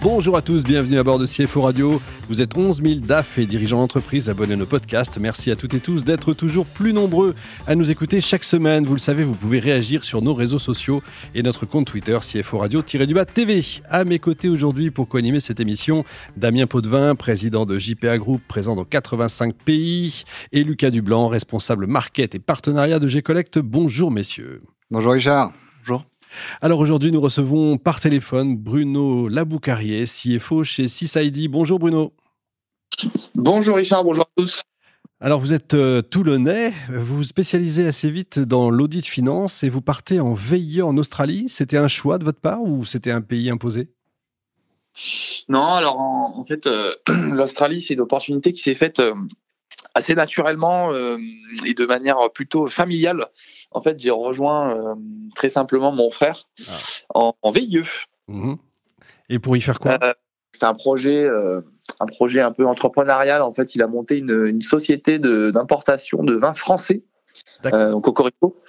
Bonjour à tous, bienvenue à bord de CFO Radio. Vous êtes 11 000 DAF et dirigeants d'entreprise abonnés à nos podcasts. Merci à toutes et tous d'être toujours plus nombreux à nous écouter chaque semaine. Vous le savez, vous pouvez réagir sur nos réseaux sociaux et notre compte Twitter CFO Radio-du-bas TV. À mes côtés aujourd'hui pour co-animer cette émission, Damien Potvin, président de JPA Group, présent dans 85 pays, et Lucas Dublanc, responsable market et partenariat de G-Collect. Bonjour messieurs. Bonjour Richard. Alors aujourd'hui, nous recevons par téléphone Bruno Laboucarier, CFO chez CISID. Bonjour Bruno. Bonjour Richard, bonjour à tous. Alors vous êtes euh, toulonnais, vous vous spécialisez assez vite dans l'audit finance et vous partez en VIE en Australie. C'était un choix de votre part ou c'était un pays imposé? Non, alors en, fait, euh, l'Australie, c'est une opportunité qui s'est faite euh, assez naturellement euh, et de manière plutôt familiale. En fait, j'ai rejoint euh, très simplement mon frère ah. en, VIE. Mhm. Et pour y faire quoi? Euh, C'est un projet, un projet un peu entrepreneurial. En fait, il a monté une, une société d'importation de, vins français. Donc Cocorico,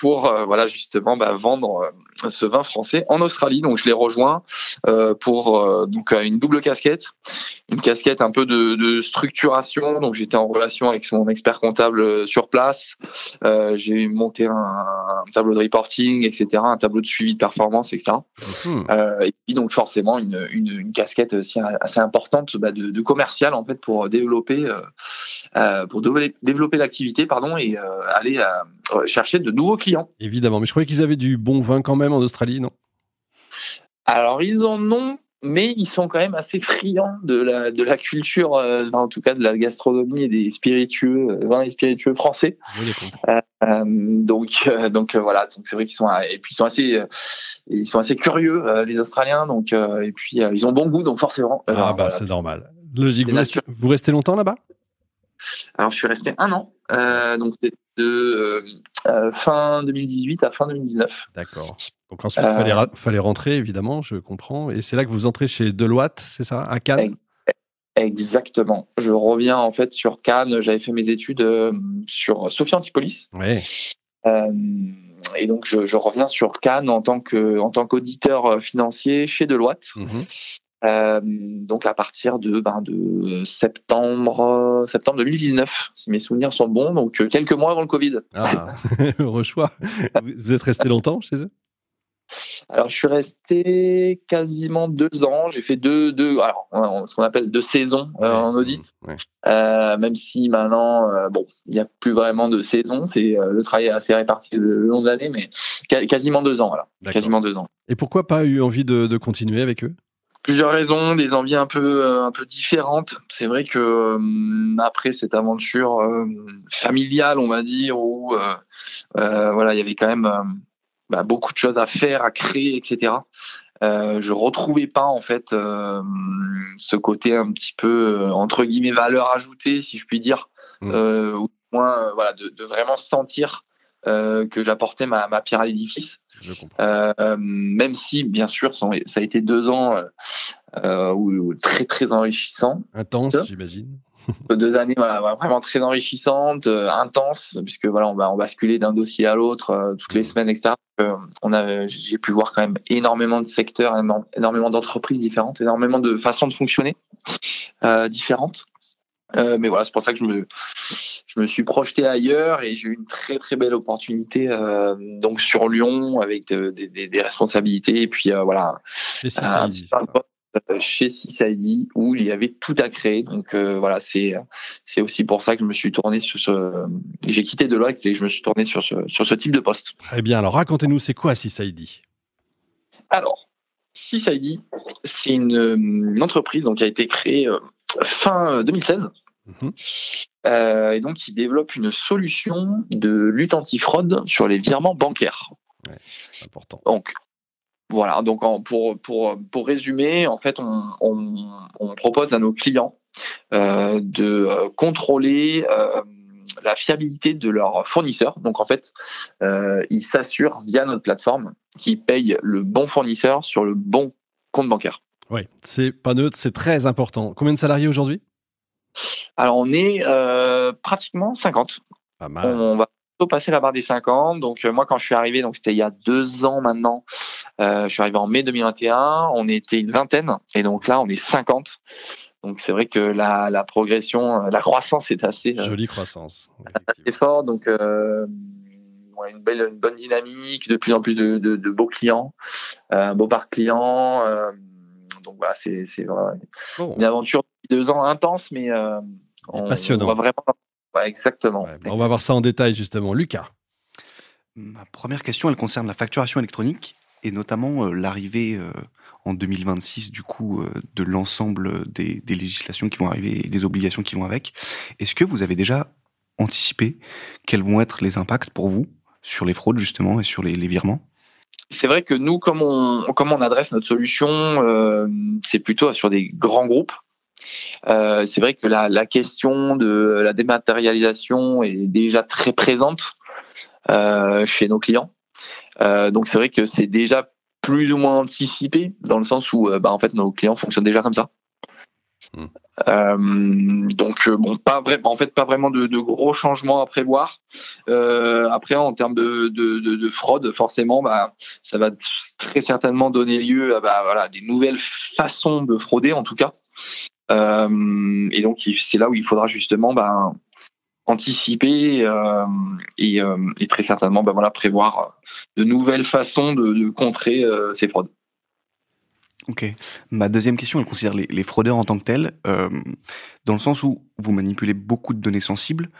pour voilà justement bah, vendre ce vin français en Australie. Donc je l'ai rejoint pour donc une double casquette une casquette un peu de, de structuration. Donc j'étais en relation avec mon expert comptable euh, sur place. Euh, j'ai monté un, un, tableau de reporting, etc., un tableau de suivi de performance, etc. Mmh. Euh, et puis donc forcément une, une, une casquette aussi assez importante bah, de, de, commercial en fait pour développer euh, euh pour développer l'activité pardon et euh, aller chercher de nouveaux clients. Évidemment, mais je croyais qu'ils avaient du bon vin quand même en Australie, non? Alors ils en ont mais ils sont quand même assez friands de la, de la culture, euh, en tout cas de la gastronomie et des spiritueux, euh, vins et spiritueux français. Euh, euh, donc, donc voilà, donc c'est vrai qu'ils sont et puis ils sont assez, ils sont assez curieux les Australiens, donc et puis ils ont bon goût, donc forcément. ah bah c'est normal. Logique. Vous restez, vous restez longtemps là-bas? Alors je suis resté un an, donc c'était de fin 2018 à fin 2019. D'accord. Donc ensuite, il fallait, euh. fallait, rentrer, évidemment, je comprends. Et c'est là que vous entrez chez Deloitte, c'est ça, à Cannes? Exactement. Je reviens en fait sur Cannes. J'avais fait mes études euh, sur Sophie Antipolis. Euh, et donc je, je, reviens sur Cannes en tant que en tant qu'auditeur financier chez Deloitte. Mmh euh, donc à partir de, ben, de septembre, septembre 2019, si mes souvenirs sont bons, donc quelques mois avant le Covid. Ah, heureux choix. Vous êtes resté longtemps chez eux? Alors, je suis resté quasiment deux ans. J'ai fait deux, deux, alors, ce qu'on appelle deux saisons euh, en audit. Euh, même si maintenant, euh, bon, il n'y a plus vraiment de saison. C'est le travail est assez réparti le long de l'année, mais quasiment deux ans, voilà. Quasiment deux ans. Et pourquoi pas eu envie de, de continuer avec eux? Plusieurs raisons, des envies un peu un peu différentes. C'est vrai que après cette aventure familiale, on va dire, où voilà, il y avait quand même bah, beaucoup de choses à faire, à créer, etc. Euh, je retrouvais pas en fait euh, ce côté un petit peu euh, entre guillemets valeur ajoutée, si je puis dire, mmh. euh, ou moins euh, voilà, de, de, vraiment sentir que j'apportais ma, ma, pierre à l'édifice. Même si, bien sûr, ça a été deux ans très très enrichissants. Intense, j'imagine. deux années voilà, vraiment très enrichissantes, euh, intenses, puisque voilà, on va on basculer d'un dossier à l'autre euh, toutes les mmh. semaines, etc. Euh, on a, j'ai pu voir quand même énormément de secteurs, énormément d'entreprises différentes, énormément de façons de fonctionner différentes. Mais voilà, c'est pour ça que je me, je me suis projeté ailleurs et j'ai eu une très très belle opportunité donc sur Lyon avec des, des, des, responsabilités et puis voilà. Ça, euh, chez CISID où il y avait tout à créer. Donc euh, voilà, c'est c'est aussi pour ça que je me suis tourné sur ce. J'ai quitté Deloitte et je me suis tourné sur ce sur ce type de poste. Très bien. Alors racontez-nous, c'est quoi CISID Alors, CISID, c'est une, entreprise donc qui a été créée euh, fin 2016. Mhm. Euh, et donc, qui développe une solution de lutte anti-fraude sur les virements bancaires. Ouais, important. Donc, voilà, donc pour, pour, pour résumer, en fait, on, on, on propose à nos clients euh, de euh, contrôler euh, la fiabilité de leurs fournisseurs. Donc en fait, euh, ils s'assurent via notre plateforme qu'ils payent le bon fournisseur sur le bon compte bancaire. Oui, c'est pas neutre, c'est très important. Combien de salariés aujourd'hui? Alors, on est pratiquement 50. Pas mal. On va passer la barre des 50. Donc moi, quand je suis arrivé, donc c'était il y a deux ans maintenant, je suis arrivé en mai 2021. On était une vingtaine, et donc là, on est 50. Donc c'est vrai que la, la, progression, la croissance est assez jolie croissance, assez fort. Donc une belle, une bonne dynamique, de plus en plus de, de, beaux clients, un beau parc client. donc voilà, c'est une aventure de deux ans intense, mais on, passionnant. On va vraiment exactement. on va voir ça en détail justement. Lucas. Ma première question, elle concerne la facturation électronique et notamment euh, l'arrivée euh, en 2026 du coup euh, de l'ensemble des, législations qui vont arriver et des obligations qui vont avec. Est-ce que vous avez déjà anticipé quels vont être les impacts pour vous sur les fraudes justement et sur les, virements? C'est vrai que nous, comme on, comme on adresse notre solution, c'est plutôt sur des grands groupes. Euh, c'est vrai que la, la, question de la dématérialisation est déjà très présente euh, chez nos clients. Euh, donc c'est vrai que c'est déjà plus ou moins anticipé dans le sens où bah, en fait nos clients fonctionnent déjà comme ça. Hmm. Donc bon, pas vraiment, en fait, pas vraiment de, de gros changements à prévoir. Après, en termes de, de, de, fraude, forcément, bah, ça va très certainement donner lieu à bah, voilà, des nouvelles façons de frauder, en tout cas. Euh, et donc c'est là où il faudra justement ben, anticiper euh, et, euh, et, très certainement ben, voilà, prévoir de nouvelles façons de, contrer ces fraudes. Ok. Ma deuxième question, elle considère les, fraudeurs en tant que tels, dans le sens où vous manipulez beaucoup de données sensibles.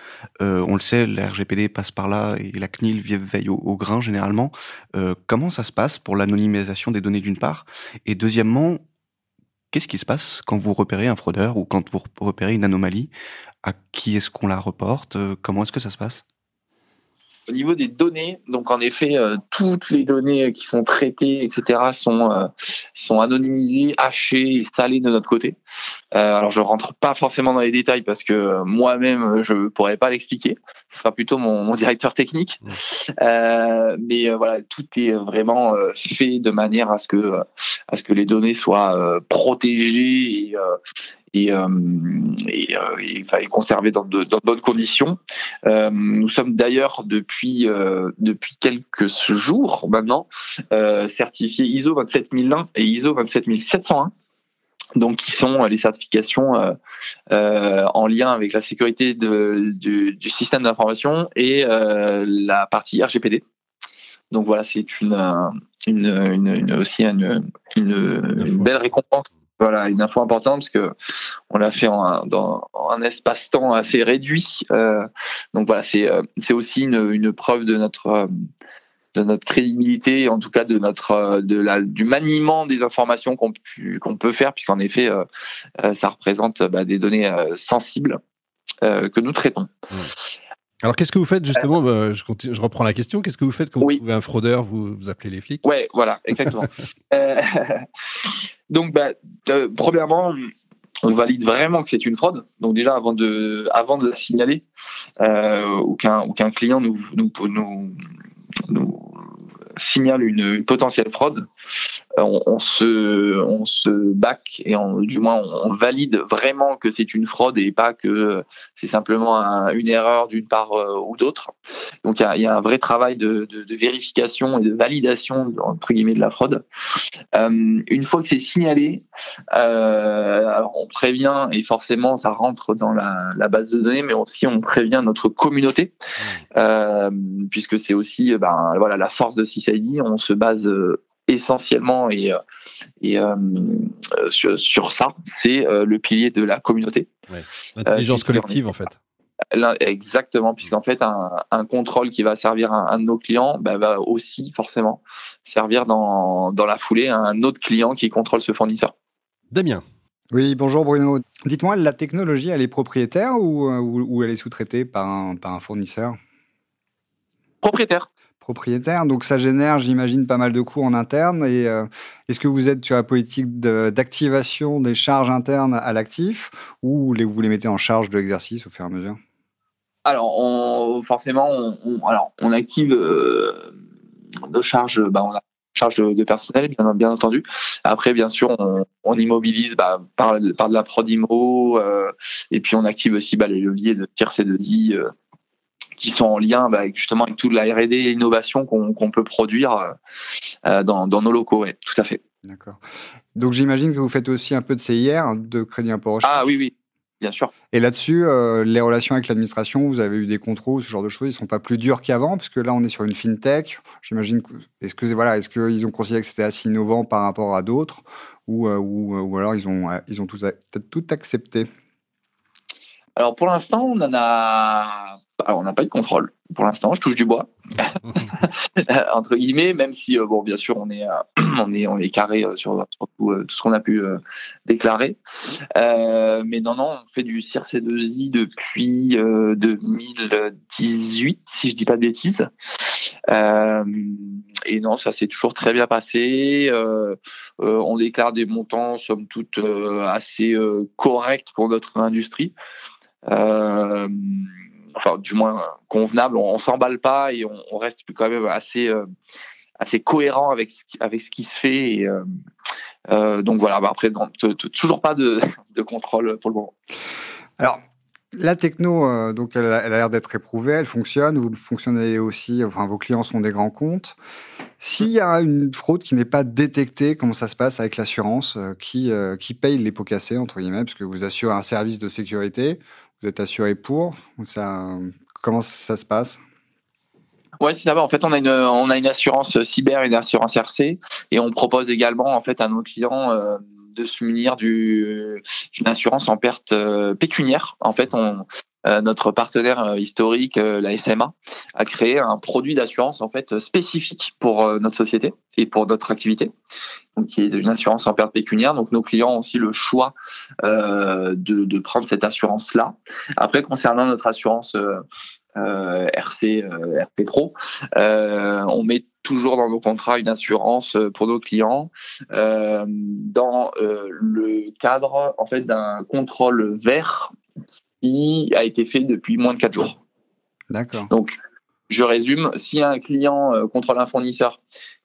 On le sait, la RGPD passe par là et la CNIL veille au, grain généralement. Comment ça se passe pour l'anonymisation des données d'une part? Et deuxièmement, Qu'est-ce qui se passe quand vous repérez un fraudeur ou quand vous repérez une anomalie? À qui est-ce qu'on la reporte? Comment est-ce que ça se passe? Au niveau des données, donc en effet, euh, toutes les données qui sont traitées, etc., sont euh, sont anonymisées, hachées et salées de notre côté. Euh, alors je rentre pas forcément dans les détails parce que moi-même je pourrais pas l'expliquer. Ce sera plutôt mon, mon directeur technique. mais voilà, tout est vraiment fait de manière à ce que à ce que les données soient protégées et, et, euh, et, euh, et, conserver dans de, dans de bonnes conditions. Euh, nous sommes d'ailleurs depuis euh, depuis quelques jours maintenant euh, certifiés ISO 27001 et ISO 27701 donc qui sont les certifications euh, euh, en lien avec la sécurité de, du, du, système d'information et euh, la partie RGPD. Donc voilà, c'est une, une, une, une, aussi une, belle récompense voilà, une info importante parce que on l'a fait en, dans un espace-temps assez réduit. Euh, donc voilà, c'est euh, c'est aussi une, preuve de notre euh, de notre crédibilité, en tout cas de notre euh, de la du maniement des informations qu'on qu'on peut faire, puisqu'en effet, ça représente bah, des données sensibles que nous traitons. Alors, qu'est-ce que vous faites justement bah, je, continue, je, reprends la question. Qu'est-ce que vous faites quand vous trouvez un fraudeur vous, vous appelez les flics? Ouais, voilà, exactement. euh, donc, bah, euh, premièrement, on valide vraiment que c'est une fraude. Donc déjà, avant de, avant de la signaler, euh, aucun, aucun client nous, nous, nous, nous signale une, potentielle fraude. On, on, se, on se back et on, du moins on, valide vraiment que c'est une fraude et pas que c'est simplement un, une erreur d'une part euh, ou d'autre. Donc il y a, y a, un vrai travail de, de, de, vérification et de validation entre guillemets de la fraude. Euh, une fois que c'est signalé, euh, alors on prévient et forcément ça rentre dans la, la, base de données, mais aussi on prévient notre communauté mmh. euh, puisque c'est aussi ben, voilà la force de CISID. On se base essentiellement et, euh, et euh, sur, sur, ça, c'est euh, le pilier de la communauté. Ouais. L'intelligence collective, en fait. Exactement, puisqu'en fait, un, un, contrôle qui va servir un, un de nos clients bah, va aussi forcément servir dans, dans la foulée à un autre client qui contrôle ce fournisseur. Damien. Oui, bonjour Bruno. Dites-moi, la technologie, elle est propriétaire ou, ou, ou elle est sous-traitée par un, par un fournisseur? Propriétaire propriétaire. Donc ça génère, j'imagine, pas mal de coûts en interne. Et euh, est-ce que vous êtes sur la politique d'activation des charges internes à l'actif ou vous les mettez en charge de l'exercice au fur et à mesure? Alors, forcément, on, alors, on active euh, nos charges. Bah, on a charge de, personnel, bien, entendu. Après, bien sûr, on, immobilise bah, par, de la Prodimo, euh, et puis on active aussi bah, les leviers de tiers C2I euh, qui sont en lien bah, justement avec toute la R&D et l'innovation qu'on peut produire euh, dans, dans, nos locaux. Ouais, tout à fait. D'accord. Donc j'imagine que vous faites aussi un peu de CIR, de crédit impôt recherche. Ah oui, oui. Bien sûr. Et là-dessus, euh, les relations avec l'administration, vous avez eu des contrôles, ce genre de choses, ils sont pas plus durs qu'avant, parce que là, on est sur une fintech. J'imagine. Est-ce que voilà, est-ce qu'ils ont considéré que c'était assez innovant par rapport à d'autres, ou, euh, ou, ou, alors ils ont ils ont tout, tout accepté? Alors pour l'instant, on en a alors, on n'a pas eu de contrôle pour l'instant. Je touche du bois entre guillemets, même si euh, bon, bien sûr, on est euh, on est on est carré euh, sur, tout, ce qu'on a pu déclarer. mais non, non, on fait du CRC2I depuis 2018, si je dis pas de bêtises. et non, ça s'est toujours très bien passé. on déclare des montants, somme toute, assez corrects pour notre industrie. Euh, enfin du moins convenable. On, on s'emballe pas et on, reste quand même assez euh, assez cohérent avec ce, avec ce qui se fait. Euh, euh donc voilà. Bah après, toujours pas de, contrôle pour le moment. Alors. La techno, euh, donc elle a l'air d'être éprouvée, elle fonctionne. Vous fonctionnez aussi, vos clients sont des grands comptes. S'il y a une fraude qui n'est pas détectée, comment ça se passe avec l'assurance qui, qui paye les pots cassés entre guillemets, parce que vous assurez un service de sécurité, vous êtes assuré pour ça, Comment ça se passe? Ouais, c'est ça. En fait, on a une on a une assurance cyber et une assurance RC, et on propose également en fait à nos clients euh, de se munir d'une assurance en perte euh, pécuniaire. En fait, on notre partenaire euh, historique, euh, la SMA, a créé un produit d'assurance en fait spécifique pour notre société et pour notre activité, donc qui est une assurance en perte pécuniaire. Donc nos clients ont aussi le choix de, prendre cette assurance là. Après, concernant notre assurance RC RT Pro, on met toujours dans nos contrats une assurance pour nos clients euh, dans le cadre en fait d'un contrôle vert a été fait depuis moins de 4 jours. D'accord. Donc, je résume, si un client euh, contrôle un fournisseur,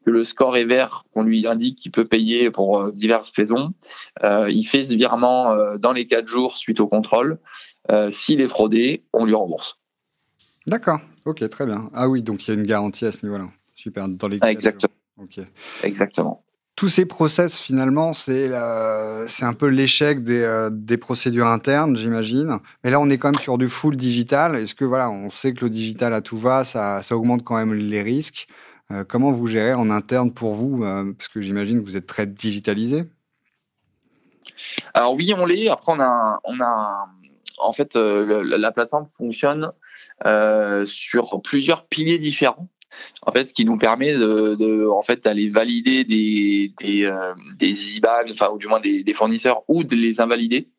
que le score est vert, qu'on lui indique qu'il peut payer pour euh, diverses raisons, euh, il fait ce virement dans les 4 jours suite au contrôle. S'il est fraudé, on lui rembourse. D'accord, ok, très bien. Ah oui, donc il y a une garantie à ce niveau-là. Super, dans les Exactement. Exactement tous ces process, finalement, c'est c'est un peu l'échec des, euh, des, procédures internes, j'imagine. Mais là, on est quand même sur du full digital. Est-ce que, voilà, on sait que le digital à tout va, ça, augmente quand même les risques. Euh, comment vous gérez en interne pour vous euh, Parce que j'imagine que vous êtes très digitalisé. Alors oui, on l'est. Après, on a en fait, la plateforme fonctionne sur plusieurs piliers différents en fait, ce qui nous permet de, en fait, d'aller valider des, des, euh, IBAN, ou du moins des, fournisseurs, ou de les invalider.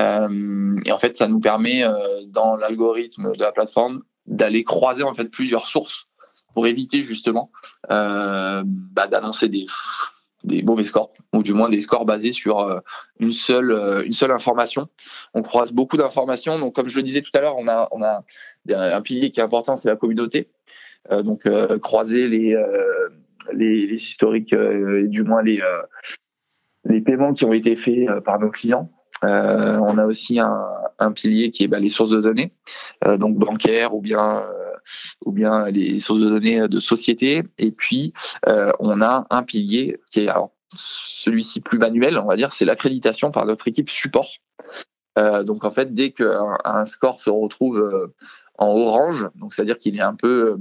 Euh, et en fait, ça nous permet, euh, dans l'algorithme de la plateforme, d'aller croiser en fait plusieurs sources pour éviter justement bah, d'annoncer des mauvais scores ou du moins des scores basés sur une seule information. On croise beaucoup d'informations. Donc comme je le disais tout à l'heure, on a un pilier qui est important, c'est la communauté. Euh, donc euh, croiser les, euh, les, les historiques et du moins les les paiements qui ont été faits par nos clients. On a aussi un, pilier qui est bah, les sources de données, donc bancaires ou bien ou bien les sources de données de société. Et puis on a un pilier qui est alors celui-ci plus manuel, on va dire, c'est l'accréditation par notre équipe support. donc en fait, dès qu'un un score se retrouve en orange, donc c'est-à-dire qu'il est un peu euh,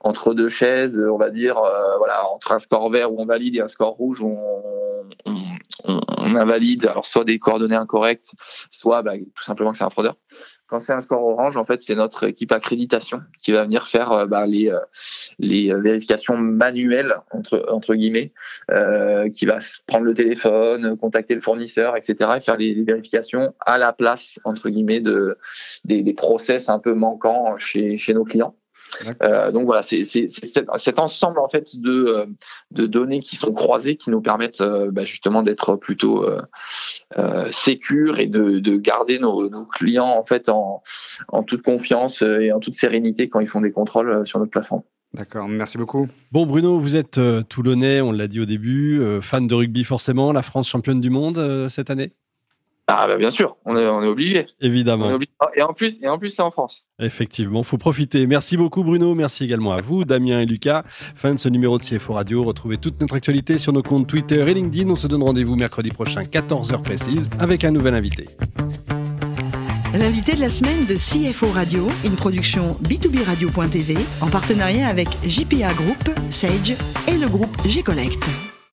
entre deux chaises, on va dire, euh, voilà, entre un score vert où on valide et un score rouge où on, on, invalide, alors soit des coordonnées incorrectes, soit bah, tout simplement que c'est un fraudeur. Quand c'est un score orange, en fait, c'est notre équipe accréditation qui va venir faire euh, bah, les, les vérifications manuelles entre entre guillemets, euh, qui va prendre le téléphone, contacter le fournisseur, etc., et faire les, les vérifications à la place entre guillemets de des, des process un peu manquants chez chez nos clients. Euh, donc voilà, c'est cet ensemble en fait de, euh, de données qui sont croisées qui nous permettent euh, bah, justement d'être plutôt euh, euh, sécures et de, de garder nos, nos, clients en fait en, en toute confiance et en toute sérénité quand ils font des contrôles sur notre plateforme. D'accord, merci beaucoup. Bon Bruno, vous êtes euh, toulonnais, on l'a dit au début, euh, fan de rugby forcément, la France championne du monde euh, cette année? Ah bah bien sûr, on est, on est obligé. Évidemment. Et en plus, et en plus c'est en France. Effectivement, faut profiter. Merci beaucoup Bruno, merci également à vous, Damien et Lucas. Fin de ce numéro de CFO Radio. Retrouvez toute notre actualité sur nos comptes Twitter et LinkedIn. On se donne rendez-vous mercredi prochain, 14h précise, avec un nouvel invité. L'invité de la semaine de CFO Radio, une production B2B Radio.tv en partenariat avec JPA Group, Sage et le groupe G-Collect.